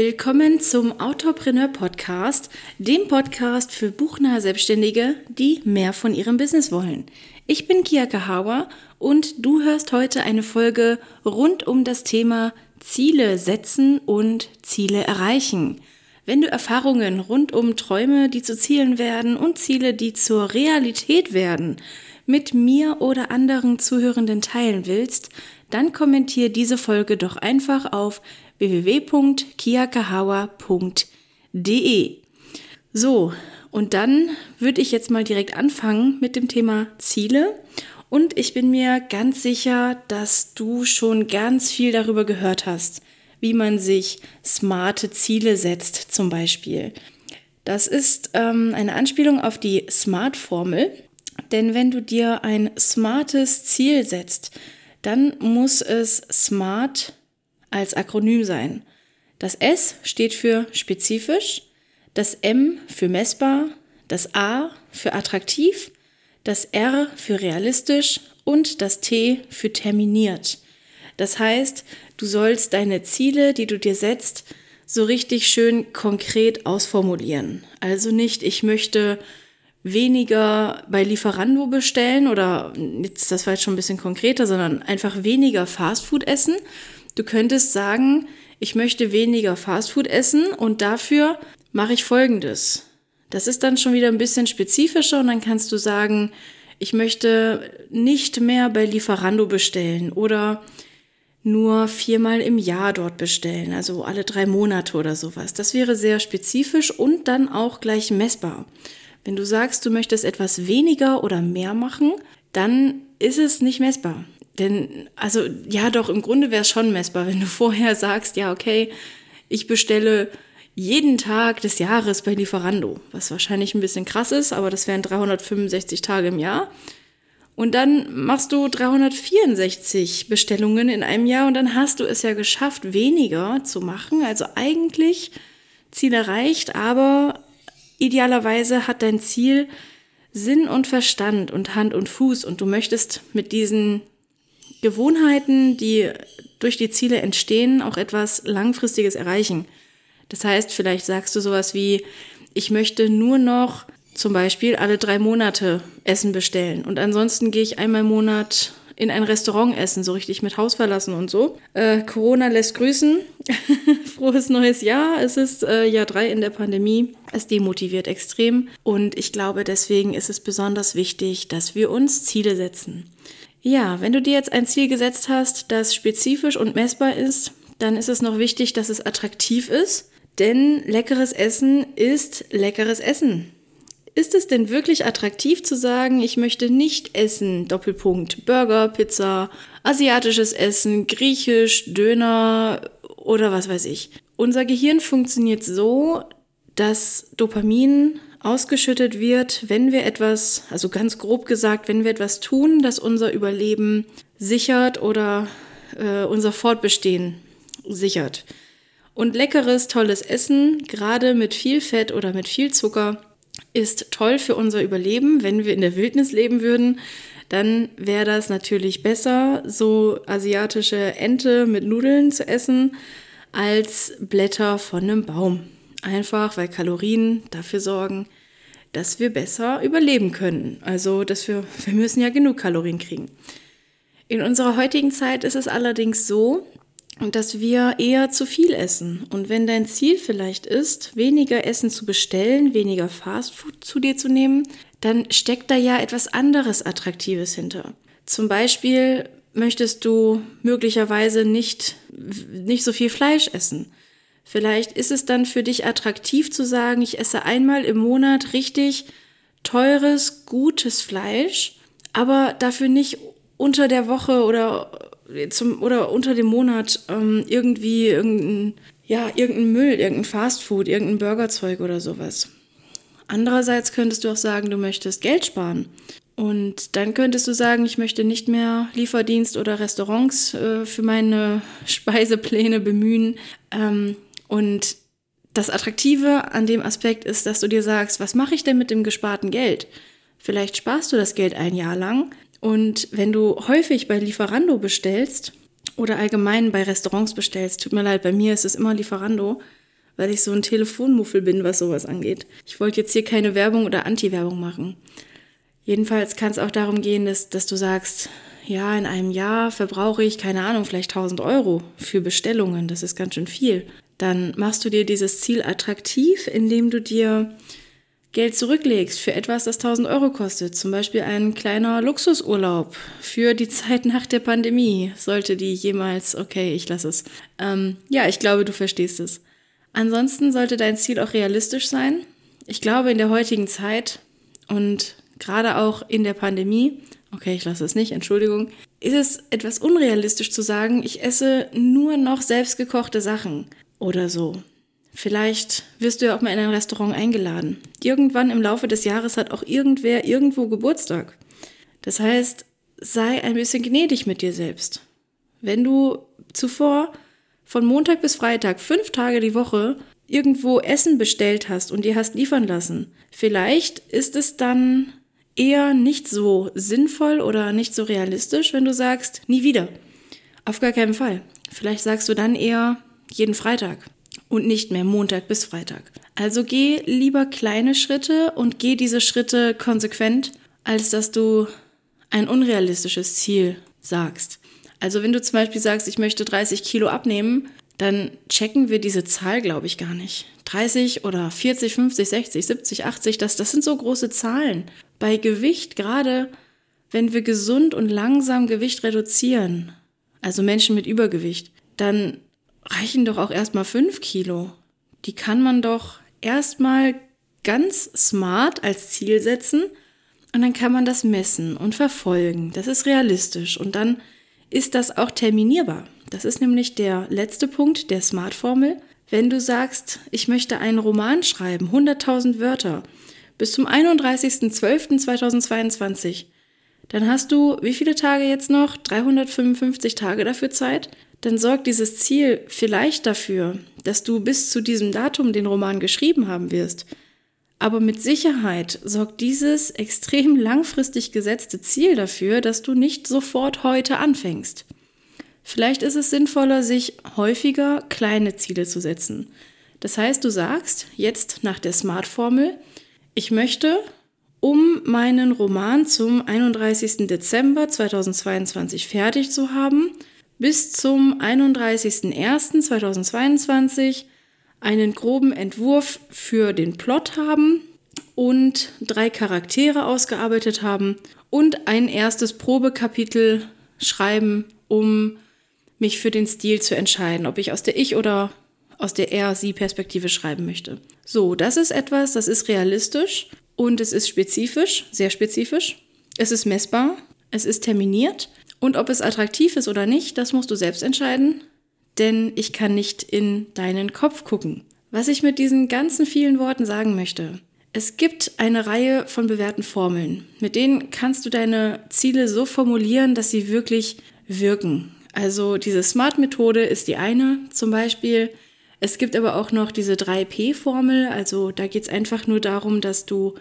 Willkommen zum Autopreneur Podcast, dem Podcast für buchnahe Selbstständige, die mehr von ihrem Business wollen. Ich bin Kia Kahawa und du hörst heute eine Folge rund um das Thema Ziele setzen und Ziele erreichen. Wenn du Erfahrungen rund um Träume, die zu Zielen werden und Ziele, die zur Realität werden, mit mir oder anderen Zuhörenden teilen willst, dann kommentier diese Folge doch einfach auf www.kiakahawa.de. So, und dann würde ich jetzt mal direkt anfangen mit dem Thema Ziele. Und ich bin mir ganz sicher, dass du schon ganz viel darüber gehört hast, wie man sich smarte Ziele setzt zum Beispiel. Das ist ähm, eine Anspielung auf die SMART-Formel. Denn wenn du dir ein smartes Ziel setzt, dann muss es SMART als Akronym sein. Das S steht für spezifisch, das M für messbar, das A für attraktiv, das R für realistisch und das T für terminiert. Das heißt, du sollst deine Ziele, die du dir setzt, so richtig schön konkret ausformulieren. Also nicht, ich möchte weniger bei Lieferando bestellen oder jetzt das war jetzt schon ein bisschen konkreter, sondern einfach weniger Fastfood essen. Du könntest sagen, ich möchte weniger Fastfood essen und dafür mache ich folgendes. Das ist dann schon wieder ein bisschen spezifischer und dann kannst du sagen, ich möchte nicht mehr bei Lieferando bestellen oder nur viermal im Jahr dort bestellen, also alle drei Monate oder sowas. Das wäre sehr spezifisch und dann auch gleich messbar. Wenn du sagst, du möchtest etwas weniger oder mehr machen, dann ist es nicht messbar. Denn, also ja, doch, im Grunde wäre es schon messbar, wenn du vorher sagst, ja, okay, ich bestelle jeden Tag des Jahres bei Lieferando, was wahrscheinlich ein bisschen krass ist, aber das wären 365 Tage im Jahr. Und dann machst du 364 Bestellungen in einem Jahr und dann hast du es ja geschafft, weniger zu machen. Also eigentlich Ziel erreicht, aber idealerweise hat dein Ziel Sinn und Verstand und Hand und Fuß und du möchtest mit diesen Gewohnheiten, die durch die Ziele entstehen, auch etwas Langfristiges erreichen. Das heißt, vielleicht sagst du sowas wie, ich möchte nur noch zum Beispiel alle drei Monate Essen bestellen und ansonsten gehe ich einmal im Monat in ein Restaurant essen, so richtig mit Haus verlassen und so. Äh, Corona lässt grüßen. Frohes neues Jahr. Es ist äh, Jahr drei in der Pandemie. Es demotiviert extrem und ich glaube, deswegen ist es besonders wichtig, dass wir uns Ziele setzen. Ja, wenn du dir jetzt ein Ziel gesetzt hast, das spezifisch und messbar ist, dann ist es noch wichtig, dass es attraktiv ist, denn leckeres Essen ist leckeres Essen. Ist es denn wirklich attraktiv zu sagen, ich möchte nicht essen, Doppelpunkt, Burger, Pizza, asiatisches Essen, griechisch, Döner oder was weiß ich? Unser Gehirn funktioniert so, dass Dopamin ausgeschüttet wird, wenn wir etwas, also ganz grob gesagt, wenn wir etwas tun, das unser Überleben sichert oder äh, unser Fortbestehen sichert. Und leckeres, tolles Essen, gerade mit viel Fett oder mit viel Zucker, ist toll für unser Überleben. Wenn wir in der Wildnis leben würden, dann wäre das natürlich besser, so asiatische Ente mit Nudeln zu essen, als Blätter von einem Baum. Einfach weil Kalorien dafür sorgen, dass wir besser überleben können. Also, dass wir, wir müssen ja genug Kalorien kriegen. In unserer heutigen Zeit ist es allerdings so, dass wir eher zu viel essen. Und wenn dein Ziel vielleicht ist, weniger Essen zu bestellen, weniger Fastfood zu dir zu nehmen, dann steckt da ja etwas anderes Attraktives hinter. Zum Beispiel möchtest du möglicherweise nicht, nicht so viel Fleisch essen. Vielleicht ist es dann für dich attraktiv zu sagen, ich esse einmal im Monat richtig teures, gutes Fleisch, aber dafür nicht unter der Woche oder zum, oder unter dem Monat ähm, irgendwie irgendein, ja, irgendein Müll, irgendein Fastfood, irgendein Burgerzeug oder sowas. Andererseits könntest du auch sagen, du möchtest Geld sparen. Und dann könntest du sagen, ich möchte nicht mehr Lieferdienst oder Restaurants äh, für meine Speisepläne bemühen. Ähm, und das Attraktive an dem Aspekt ist, dass du dir sagst, was mache ich denn mit dem gesparten Geld? Vielleicht sparst du das Geld ein Jahr lang, und wenn du häufig bei Lieferando bestellst oder allgemein bei Restaurants bestellst, tut mir leid, bei mir ist es immer Lieferando, weil ich so ein Telefonmuffel bin, was sowas angeht. Ich wollte jetzt hier keine Werbung oder Anti-Werbung machen. Jedenfalls kann es auch darum gehen, dass, dass du sagst, ja, in einem Jahr verbrauche ich, keine Ahnung, vielleicht 1000 Euro für Bestellungen. Das ist ganz schön viel. Dann machst du dir dieses Ziel attraktiv, indem du dir Geld zurücklegst für etwas, das 1000 Euro kostet. Zum Beispiel ein kleiner Luxusurlaub für die Zeit nach der Pandemie. Sollte die jemals, okay, ich lasse es. Ähm, ja, ich glaube, du verstehst es. Ansonsten sollte dein Ziel auch realistisch sein. Ich glaube, in der heutigen Zeit und gerade auch in der Pandemie okay, ich lasse es nicht, Entschuldigung, ist es etwas unrealistisch zu sagen, ich esse nur noch selbstgekochte Sachen oder so. Vielleicht wirst du ja auch mal in ein Restaurant eingeladen. Irgendwann im Laufe des Jahres hat auch irgendwer irgendwo Geburtstag. Das heißt, sei ein bisschen gnädig mit dir selbst. Wenn du zuvor von Montag bis Freitag fünf Tage die Woche irgendwo Essen bestellt hast und dir hast liefern lassen, vielleicht ist es dann eher nicht so sinnvoll oder nicht so realistisch, wenn du sagst, nie wieder. Auf gar keinen Fall. Vielleicht sagst du dann eher jeden Freitag und nicht mehr Montag bis Freitag. Also geh lieber kleine Schritte und geh diese Schritte konsequent, als dass du ein unrealistisches Ziel sagst. Also wenn du zum Beispiel sagst, ich möchte 30 Kilo abnehmen, dann checken wir diese Zahl, glaube ich, gar nicht. 30 oder 40, 50, 60, 70, 80, das, das sind so große Zahlen. Bei Gewicht, gerade wenn wir gesund und langsam Gewicht reduzieren, also Menschen mit Übergewicht, dann reichen doch auch erstmal 5 Kilo. Die kann man doch erstmal ganz smart als Ziel setzen und dann kann man das messen und verfolgen. Das ist realistisch und dann ist das auch terminierbar. Das ist nämlich der letzte Punkt der Smart-Formel. Wenn du sagst, ich möchte einen Roman schreiben, 100.000 Wörter, bis zum 31.12.2022, dann hast du wie viele Tage jetzt noch? 355 Tage dafür Zeit? Dann sorgt dieses Ziel vielleicht dafür, dass du bis zu diesem Datum den Roman geschrieben haben wirst. Aber mit Sicherheit sorgt dieses extrem langfristig gesetzte Ziel dafür, dass du nicht sofort heute anfängst. Vielleicht ist es sinnvoller, sich häufiger kleine Ziele zu setzen. Das heißt, du sagst jetzt nach der Smart-Formel, ich möchte, um meinen Roman zum 31. Dezember 2022 fertig zu haben, bis zum 31.01.2022 einen groben Entwurf für den Plot haben und drei Charaktere ausgearbeitet haben und ein erstes Probekapitel schreiben, um mich für den Stil zu entscheiden, ob ich aus der Ich- oder aus der Er-Sie-Perspektive schreiben möchte. So, das ist etwas, das ist realistisch und es ist spezifisch, sehr spezifisch. Es ist messbar, es ist terminiert und ob es attraktiv ist oder nicht, das musst du selbst entscheiden, denn ich kann nicht in deinen Kopf gucken. Was ich mit diesen ganzen vielen Worten sagen möchte, es gibt eine Reihe von bewährten Formeln, mit denen kannst du deine Ziele so formulieren, dass sie wirklich wirken. Also diese Smart-Methode ist die eine zum Beispiel. Es gibt aber auch noch diese 3P-Formel. Also da geht es einfach nur darum, dass du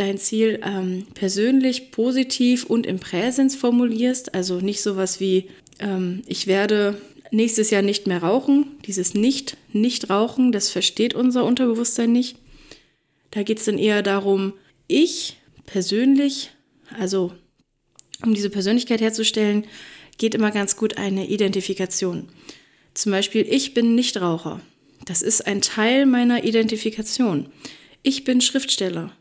dein Ziel ähm, persönlich, positiv und im Präsens formulierst. Also nicht sowas wie, ähm, ich werde nächstes Jahr nicht mehr rauchen. Dieses Nicht, nicht rauchen, das versteht unser Unterbewusstsein nicht. Da geht es dann eher darum, ich persönlich, also um diese Persönlichkeit herzustellen, geht immer ganz gut eine Identifikation. Zum Beispiel, ich bin Nichtraucher. Das ist ein Teil meiner Identifikation. Ich bin Schriftsteller.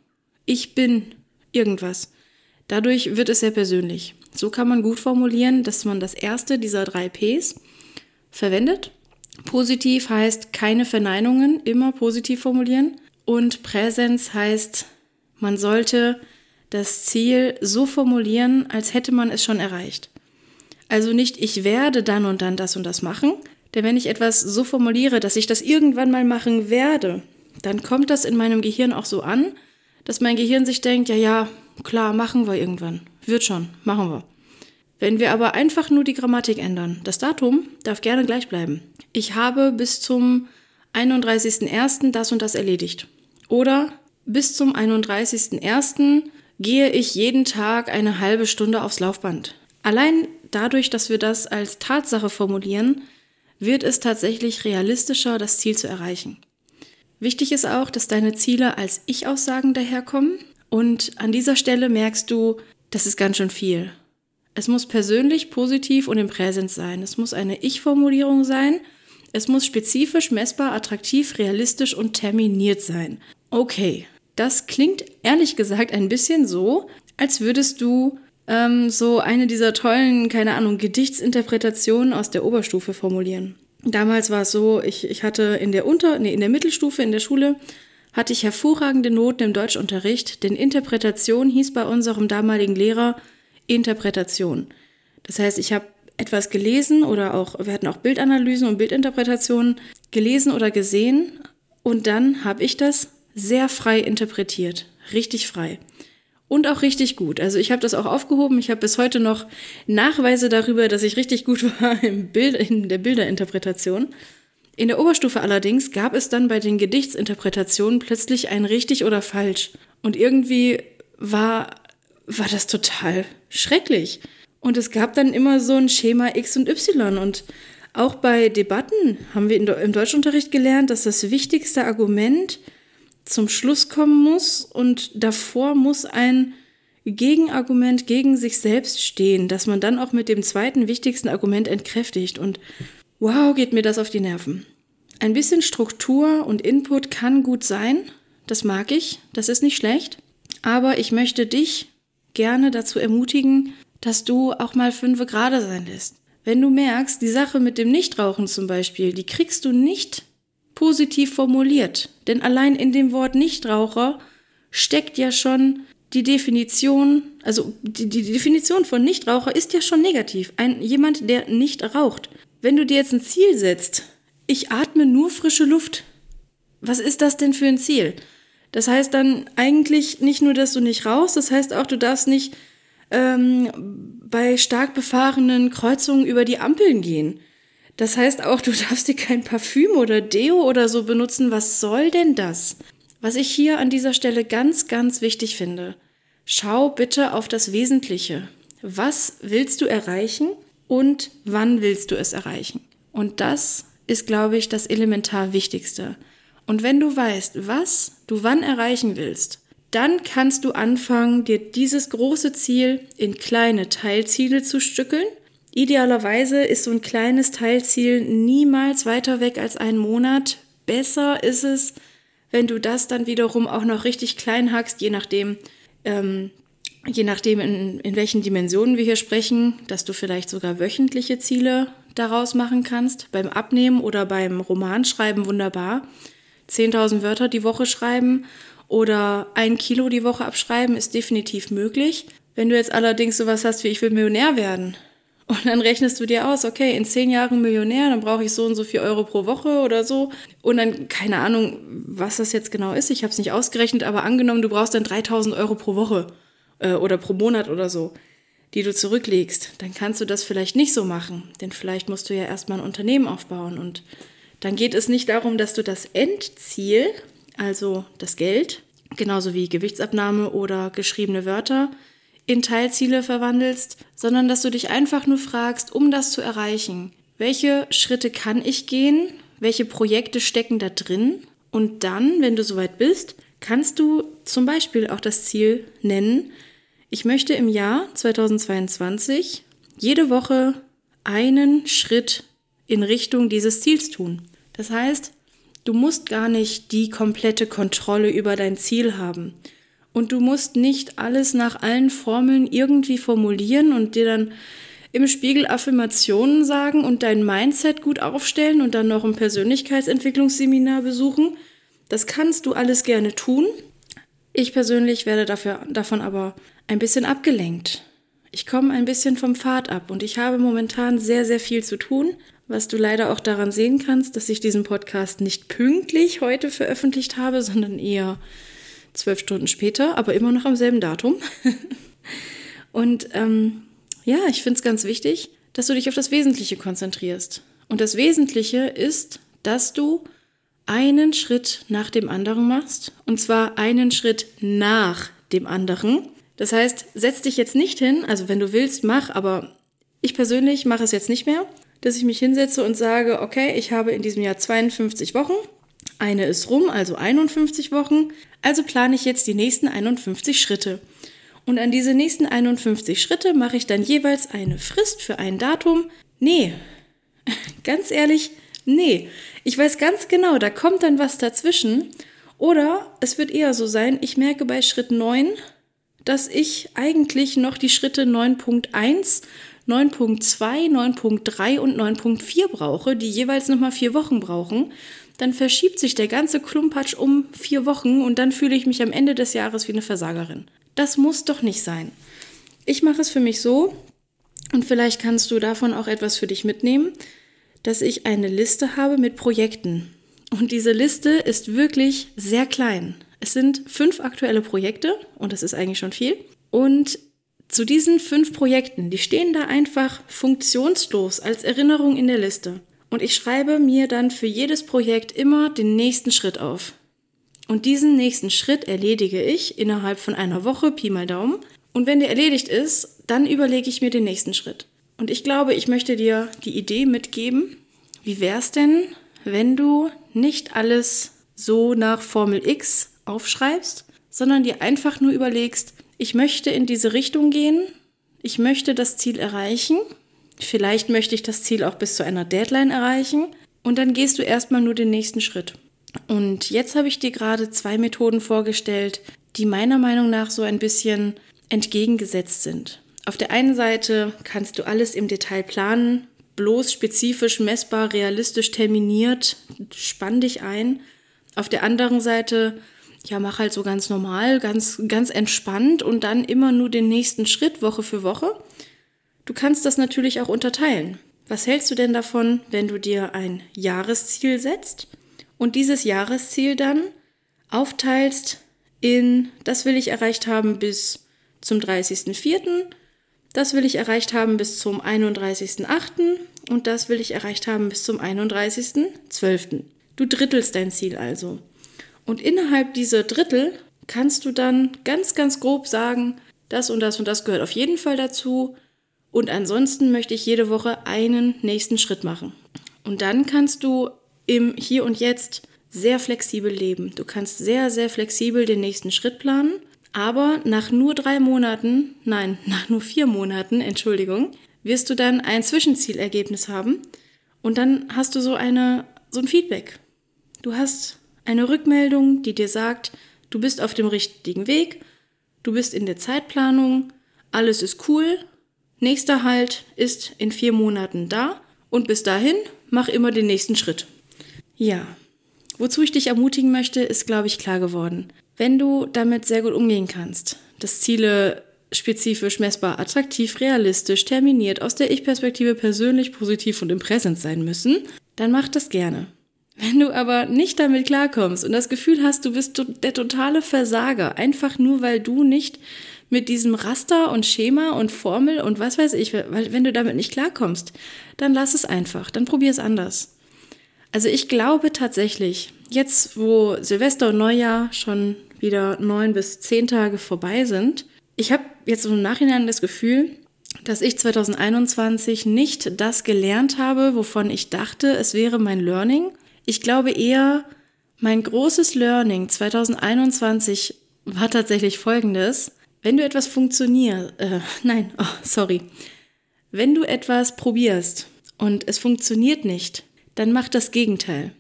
Ich bin irgendwas. Dadurch wird es sehr persönlich. So kann man gut formulieren, dass man das erste dieser drei Ps verwendet. Positiv heißt keine Verneinungen, immer positiv formulieren. Und Präsenz heißt, man sollte das Ziel so formulieren, als hätte man es schon erreicht. Also nicht, ich werde dann und dann das und das machen. Denn wenn ich etwas so formuliere, dass ich das irgendwann mal machen werde, dann kommt das in meinem Gehirn auch so an, dass mein Gehirn sich denkt, ja, ja, klar, machen wir irgendwann. Wird schon, machen wir. Wenn wir aber einfach nur die Grammatik ändern, das Datum darf gerne gleich bleiben. Ich habe bis zum 31.01. das und das erledigt. Oder bis zum 31.01. gehe ich jeden Tag eine halbe Stunde aufs Laufband. Allein dadurch, dass wir das als Tatsache formulieren, wird es tatsächlich realistischer, das Ziel zu erreichen. Wichtig ist auch, dass deine Ziele als Ich-Aussagen daherkommen. Und an dieser Stelle merkst du, das ist ganz schön viel. Es muss persönlich, positiv und im Präsens sein. Es muss eine Ich-Formulierung sein. Es muss spezifisch, messbar, attraktiv, realistisch und terminiert sein. Okay, das klingt ehrlich gesagt ein bisschen so, als würdest du ähm, so eine dieser tollen, keine Ahnung, Gedichtsinterpretationen aus der Oberstufe formulieren. Damals war es so, ich, ich hatte in der Unter-, nee, in der Mittelstufe in der Schule hatte ich hervorragende Noten im Deutschunterricht, denn Interpretation hieß bei unserem damaligen Lehrer Interpretation. Das heißt, ich habe etwas gelesen oder auch, wir hatten auch Bildanalysen und Bildinterpretationen gelesen oder gesehen. Und dann habe ich das sehr frei interpretiert, richtig frei und auch richtig gut. Also ich habe das auch aufgehoben. Ich habe bis heute noch Nachweise darüber, dass ich richtig gut war im Bild, in der Bilderinterpretation. In der Oberstufe allerdings gab es dann bei den Gedichtsinterpretationen plötzlich ein richtig oder falsch. Und irgendwie war, war das total schrecklich. Und es gab dann immer so ein Schema X und Y. Und auch bei Debatten haben wir im Deutschunterricht gelernt, dass das wichtigste Argument zum Schluss kommen muss und davor muss ein Gegenargument gegen sich selbst stehen, dass man dann auch mit dem zweiten wichtigsten Argument entkräftigt. Und wow, geht mir das auf die Nerven. Ein bisschen Struktur und Input kann gut sein, das mag ich, das ist nicht schlecht, aber ich möchte dich gerne dazu ermutigen, dass du auch mal fünfe gerade sein lässt. Wenn du merkst, die Sache mit dem Nichtrauchen zum Beispiel, die kriegst du nicht positiv formuliert. Denn allein in dem Wort Nichtraucher steckt ja schon die Definition, also die, die Definition von Nichtraucher ist ja schon negativ. Ein, jemand, der nicht raucht. Wenn du dir jetzt ein Ziel setzt, ich atme nur frische Luft. Was ist das denn für ein Ziel? Das heißt dann eigentlich nicht nur, dass du nicht rauchst, das heißt auch, du darfst nicht ähm, bei stark befahrenen Kreuzungen über die Ampeln gehen. Das heißt auch, du darfst dir kein Parfüm oder Deo oder so benutzen. Was soll denn das? Was ich hier an dieser Stelle ganz, ganz wichtig finde. Schau bitte auf das Wesentliche. Was willst du erreichen und wann willst du es erreichen? Und das ist, glaube ich, das elementar Wichtigste. Und wenn du weißt, was du wann erreichen willst, dann kannst du anfangen, dir dieses große Ziel in kleine Teilziele zu stückeln Idealerweise ist so ein kleines Teilziel niemals weiter weg als einen Monat. Besser ist es, wenn du das dann wiederum auch noch richtig klein hackst, je nachdem, ähm, je nachdem in, in welchen Dimensionen wir hier sprechen, dass du vielleicht sogar wöchentliche Ziele daraus machen kannst. Beim Abnehmen oder beim Romanschreiben wunderbar. 10.000 Wörter die Woche schreiben oder ein Kilo die Woche abschreiben ist definitiv möglich. Wenn du jetzt allerdings sowas hast wie ich will Millionär werden, und dann rechnest du dir aus, okay, in zehn Jahren Millionär, dann brauche ich so und so viel Euro pro Woche oder so. Und dann, keine Ahnung, was das jetzt genau ist, ich habe es nicht ausgerechnet, aber angenommen, du brauchst dann 3000 Euro pro Woche äh, oder pro Monat oder so, die du zurücklegst, dann kannst du das vielleicht nicht so machen. Denn vielleicht musst du ja erstmal ein Unternehmen aufbauen. Und dann geht es nicht darum, dass du das Endziel, also das Geld, genauso wie Gewichtsabnahme oder geschriebene Wörter, in Teilziele verwandelst, sondern dass du dich einfach nur fragst, um das zu erreichen, welche Schritte kann ich gehen, welche Projekte stecken da drin und dann, wenn du soweit bist, kannst du zum Beispiel auch das Ziel nennen, ich möchte im Jahr 2022 jede Woche einen Schritt in Richtung dieses Ziels tun. Das heißt, du musst gar nicht die komplette Kontrolle über dein Ziel haben. Und du musst nicht alles nach allen Formeln irgendwie formulieren und dir dann im Spiegel Affirmationen sagen und dein Mindset gut aufstellen und dann noch ein Persönlichkeitsentwicklungsseminar besuchen. Das kannst du alles gerne tun. Ich persönlich werde dafür, davon aber ein bisschen abgelenkt. Ich komme ein bisschen vom Pfad ab und ich habe momentan sehr, sehr viel zu tun, was du leider auch daran sehen kannst, dass ich diesen Podcast nicht pünktlich heute veröffentlicht habe, sondern eher zwölf Stunden später, aber immer noch am selben Datum. und ähm, ja, ich finde es ganz wichtig, dass du dich auf das Wesentliche konzentrierst. Und das Wesentliche ist, dass du einen Schritt nach dem anderen machst. Und zwar einen Schritt nach dem anderen. Das heißt, setz dich jetzt nicht hin, also wenn du willst, mach, aber ich persönlich mache es jetzt nicht mehr, dass ich mich hinsetze und sage, okay, ich habe in diesem Jahr 52 Wochen Eine ist rum, also 51 Wochen. Also plane ich jetzt die nächsten 51 Schritte. Und an diese nächsten 51 Schritte mache ich dann jeweils eine Frist für ein Datum. Nee, ganz ehrlich, nee. Ich weiß ganz genau, da kommt dann was dazwischen. Oder es wird eher so sein, ich merke bei Schritt 9, dass ich eigentlich noch die Schritte 9.1, 9.2, 9.3 und 9.4 brauche, die jeweils nochmal vier Wochen brauchen dann verschiebt sich der ganze Klumpatsch um vier Wochen und dann fühle ich mich am Ende des Jahres wie eine Versagerin. Das muss doch nicht sein. Ich mache es für mich so, und vielleicht kannst du davon auch etwas für dich mitnehmen, dass ich eine Liste habe mit Projekten. Und diese Liste ist wirklich sehr klein. Es sind fünf aktuelle Projekte und das ist eigentlich schon viel. Und zu diesen fünf Projekten, die stehen da einfach funktionslos als Erinnerung in der Liste. Und ich schreibe mir dann für jedes Projekt immer den nächsten Schritt auf. Und diesen nächsten Schritt erledige ich innerhalb von einer Woche, Pi mal Daumen. Und wenn der erledigt ist, dann überlege ich mir den nächsten Schritt. Und ich glaube, ich möchte dir die Idee mitgeben, wie wäre es denn, wenn du nicht alles so nach Formel X aufschreibst, sondern dir einfach nur überlegst, ich möchte in diese Richtung gehen, ich möchte das Ziel erreichen Vielleicht möchte ich das Ziel auch bis zu einer Deadline erreichen und dann gehst du erstmal nur den nächsten Schritt. Und jetzt habe ich dir gerade zwei Methoden vorgestellt, die meiner Meinung nach so ein bisschen entgegengesetzt sind. Auf der einen Seite kannst du alles im Detail planen, bloß spezifisch, messbar, realistisch terminiert, spann dich ein. Auf der anderen Seite, ja, mach halt so ganz normal, ganz, ganz entspannt und dann immer nur den nächsten Schritt Woche für Woche. Du kannst das natürlich auch unterteilen. Was hältst du denn davon, wenn du dir ein Jahresziel setzt und dieses Jahresziel dann aufteilst in, das will ich erreicht haben bis zum 30.04., das will ich erreicht haben bis zum 31.08. und das will ich erreicht haben bis zum 31.12. Du drittelst dein Ziel also. Und innerhalb dieser Drittel kannst du dann ganz, ganz grob sagen, das und das und das gehört auf jeden Fall dazu. Und ansonsten möchte ich jede Woche einen nächsten Schritt machen. Und dann kannst du im Hier und Jetzt sehr flexibel leben. Du kannst sehr, sehr flexibel den nächsten Schritt planen. Aber nach nur drei Monaten, nein, nach nur vier Monaten, Entschuldigung, wirst du dann ein Zwischenzielergebnis haben. Und dann hast du so eine, so ein Feedback. Du hast eine Rückmeldung, die dir sagt, du bist auf dem richtigen Weg, du bist in der Zeitplanung, alles ist cool, Nächster Halt ist in vier Monaten da und bis dahin mach immer den nächsten Schritt. Ja, wozu ich dich ermutigen möchte, ist, glaube ich, klar geworden. Wenn du damit sehr gut umgehen kannst, dass Ziele spezifisch, messbar, attraktiv, realistisch, terminiert, aus der Ich-Perspektive persönlich, positiv und im Präsens sein müssen, dann mach das gerne. Wenn du aber nicht damit klarkommst und das Gefühl hast, du bist der totale Versager, einfach nur weil du nicht mit diesem Raster und Schema und Formel und was weiß ich, weil wenn du damit nicht klarkommst, dann lass es einfach, dann probier es anders. Also ich glaube tatsächlich, jetzt wo Silvester und Neujahr schon wieder neun bis zehn Tage vorbei sind, ich habe jetzt im Nachhinein das Gefühl, dass ich 2021 nicht das gelernt habe, wovon ich dachte, es wäre mein Learning. Ich glaube eher, mein großes Learning 2021 war tatsächlich folgendes. Wenn du etwas funktioniert, äh, nein, oh, sorry. Wenn du etwas probierst und es funktioniert nicht, dann mach das Gegenteil.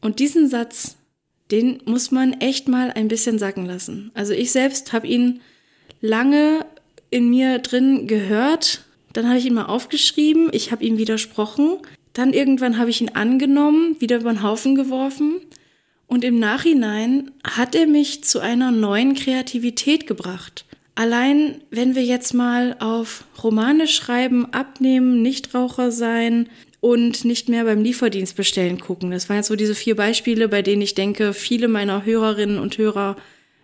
Und diesen Satz, den muss man echt mal ein bisschen sacken lassen. Also ich selbst habe ihn lange in mir drin gehört, dann habe ich ihn mal aufgeschrieben, ich habe ihm widersprochen, dann irgendwann habe ich ihn angenommen, wieder über den Haufen geworfen und im Nachhinein hat er mich zu einer neuen Kreativität gebracht. Allein, wenn wir jetzt mal auf Romane schreiben, abnehmen, Nichtraucher sein und nicht mehr beim Lieferdienst bestellen gucken. Das waren jetzt so diese vier Beispiele, bei denen ich denke, viele meiner Hörerinnen und Hörer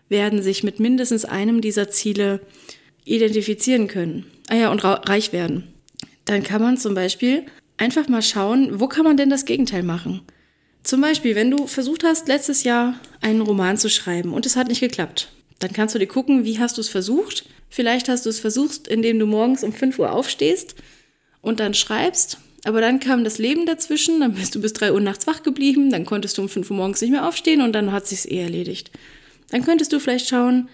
werden sich mit mindestens einem dieser Ziele identifizieren können. Ah ja, und reich werden. Dann kann man zum Beispiel einfach mal schauen, wo kann man denn das Gegenteil machen? Zum Beispiel, wenn du versucht hast, letztes Jahr einen Roman zu schreiben und es hat nicht geklappt, dann kannst du dir gucken, wie hast du es versucht. Vielleicht hast du es versucht, indem du morgens um 5 Uhr aufstehst und dann schreibst aber dann kam das Leben dazwischen, dann bist du bis 3 Uhr nachts wach geblieben, dann konntest du um 5 Uhr morgens nicht mehr aufstehen und dann hat sich's eh erledigt. Dann könntest du vielleicht schauen,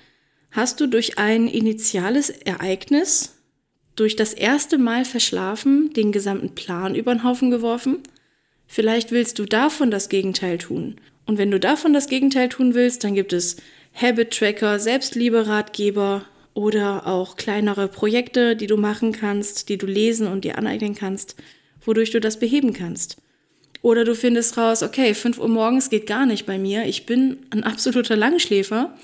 hast du durch ein initiales Ereignis, durch das erste Mal verschlafen, den gesamten Plan über den Haufen geworfen? Vielleicht willst du davon das Gegenteil tun. Und wenn du davon das Gegenteil tun willst, dann gibt es Habit Tracker, Selbstliebe-Ratgeber oder auch kleinere Projekte, die du machen kannst, die du lesen und dir aneignen kannst, wodurch du das beheben kannst. Oder du findest raus, okay, 5 Uhr morgens geht gar nicht bei mir, ich bin ein absoluter Langschläfer.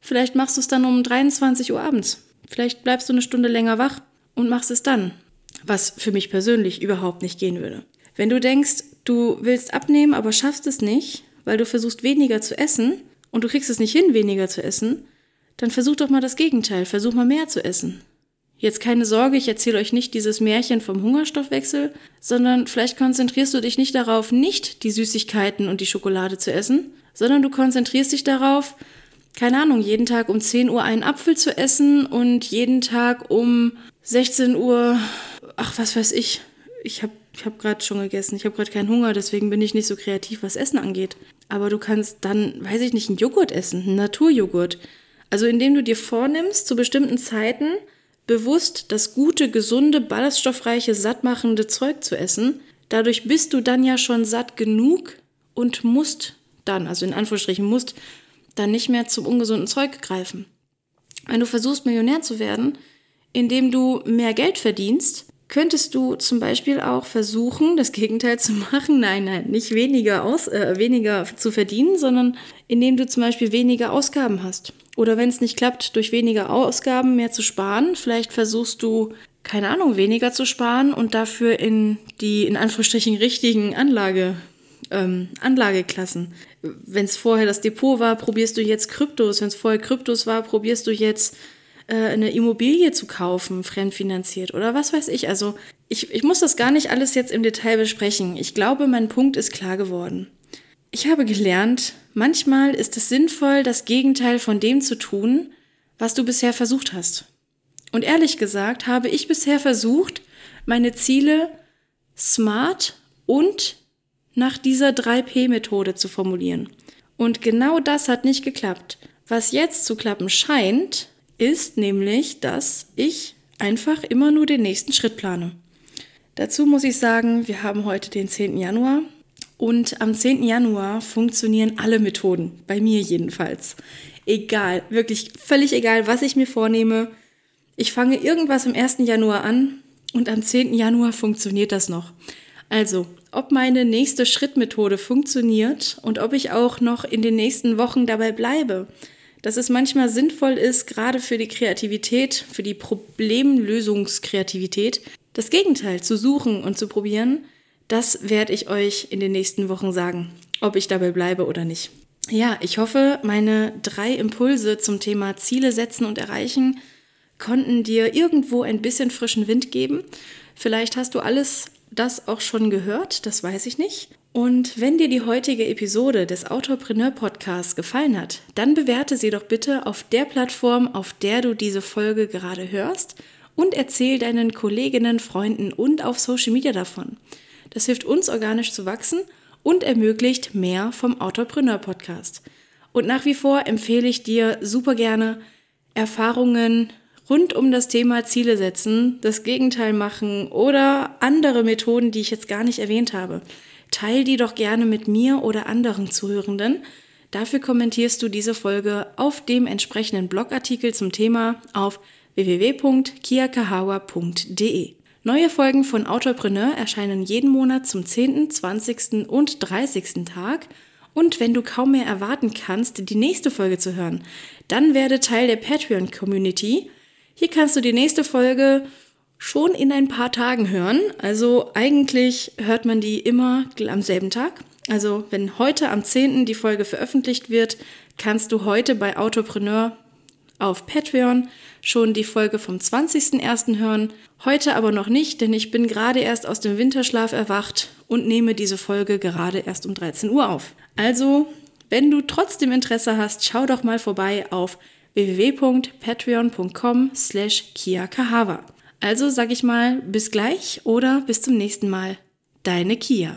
Vielleicht machst du es dann um 23 Uhr abends. Vielleicht bleibst du eine Stunde länger wach und machst es dann. Was für mich persönlich überhaupt nicht gehen würde. Wenn du denkst, du willst abnehmen, aber schaffst es nicht, weil du versuchst weniger zu essen und du kriegst es nicht hin, weniger zu essen, dann versuch doch mal das Gegenteil, versuch mal mehr zu essen. Jetzt keine Sorge, ich erzähle euch nicht dieses Märchen vom Hungerstoffwechsel, sondern vielleicht konzentrierst du dich nicht darauf, nicht die Süßigkeiten und die Schokolade zu essen, sondern du konzentrierst dich darauf, keine Ahnung, jeden Tag um 10 Uhr einen Apfel zu essen und jeden Tag um 16 Uhr, ach was weiß ich, ich habe ich hab gerade schon gegessen, ich habe gerade keinen Hunger, deswegen bin ich nicht so kreativ, was Essen angeht. Aber du kannst dann, weiß ich nicht, einen Joghurt essen, einen Naturjoghurt. Also indem du dir vornimmst, zu bestimmten Zeiten bewusst das gute, gesunde, ballaststoffreiche, sattmachende Zeug zu essen, dadurch bist du dann ja schon satt genug und musst dann, also in Anführungsstrichen musst, dann nicht mehr zum ungesunden Zeug greifen. Wenn du versuchst, Millionär zu werden, indem du mehr Geld verdienst, könntest du zum Beispiel auch versuchen, das Gegenteil zu machen. Nein, nein, nicht weniger, aus, äh, weniger zu verdienen, sondern indem du zum Beispiel weniger Ausgaben hast. Oder wenn es nicht klappt, durch weniger Ausgaben mehr zu sparen, vielleicht versuchst du, keine Ahnung, weniger zu sparen und dafür in die in Anführungsstrichen richtigen Anlage, ähm, Anlageklassen. Wenn es vorher das Depot war, probierst du jetzt Kryptos. Wenn es vorher Kryptos war, probierst du jetzt eine Immobilie zu kaufen, fremdfinanziert oder was weiß ich. Also ich, ich muss das gar nicht alles jetzt im Detail besprechen. Ich glaube, mein Punkt ist klar geworden. Ich habe gelernt, manchmal ist es sinnvoll, das Gegenteil von dem zu tun, was du bisher versucht hast. Und ehrlich gesagt habe ich bisher versucht, meine Ziele smart und nach dieser 3P-Methode zu formulieren. Und genau das hat nicht geklappt. Was jetzt zu klappen scheint, ist nämlich, dass ich einfach immer nur den nächsten Schritt plane. Dazu muss ich sagen, wir haben heute den 10. Januar und am 10. Januar funktionieren alle Methoden, bei mir jedenfalls. Egal, wirklich völlig egal, was ich mir vornehme. Ich fange irgendwas am 1. Januar an und am 10. Januar funktioniert das noch. Also, ob meine nächste Schrittmethode funktioniert und ob ich auch noch in den nächsten Wochen dabei bleibe, dass es manchmal sinnvoll ist, gerade für die Kreativität, für die Problemlösungskreativität, das Gegenteil zu suchen und zu probieren, das werde ich euch in den nächsten Wochen sagen, ob ich dabei bleibe oder nicht. Ja, ich hoffe, meine drei Impulse zum Thema Ziele setzen und erreichen konnten dir irgendwo ein bisschen frischen Wind geben. Vielleicht hast du alles das auch schon gehört, das weiß ich nicht. Und wenn dir die heutige Episode des Autopreneur Podcasts gefallen hat, dann bewerte sie doch bitte auf der Plattform, auf der du diese Folge gerade hörst und erzähl deinen Kolleginnen, Freunden und auf Social Media davon. Das hilft uns organisch zu wachsen und ermöglicht mehr vom Autopreneur Podcast. Und nach wie vor empfehle ich dir super gerne Erfahrungen rund um das Thema Ziele setzen, das Gegenteil machen oder andere Methoden, die ich jetzt gar nicht erwähnt habe. Teil die doch gerne mit mir oder anderen Zuhörenden. Dafür kommentierst du diese Folge auf dem entsprechenden Blogartikel zum Thema auf www.kiakahawa.de. Neue Folgen von Autopreneur erscheinen jeden Monat zum 10., 20. und 30. Tag. Und wenn du kaum mehr erwarten kannst, die nächste Folge zu hören, dann werde Teil der Patreon-Community. Hier kannst du die nächste Folge schon in ein paar Tagen hören. Also eigentlich hört man die immer am selben Tag. Also wenn heute am 10. die Folge veröffentlicht wird, kannst du heute bei Autopreneur auf Patreon schon die Folge vom 20.01. hören. Heute aber noch nicht, denn ich bin gerade erst aus dem Winterschlaf erwacht und nehme diese Folge gerade erst um 13 Uhr auf. Also, wenn du trotzdem Interesse hast, schau doch mal vorbei auf www.patreon.com slash kiakahawa. Also sag ich mal, bis gleich oder bis zum nächsten Mal. Deine Kia.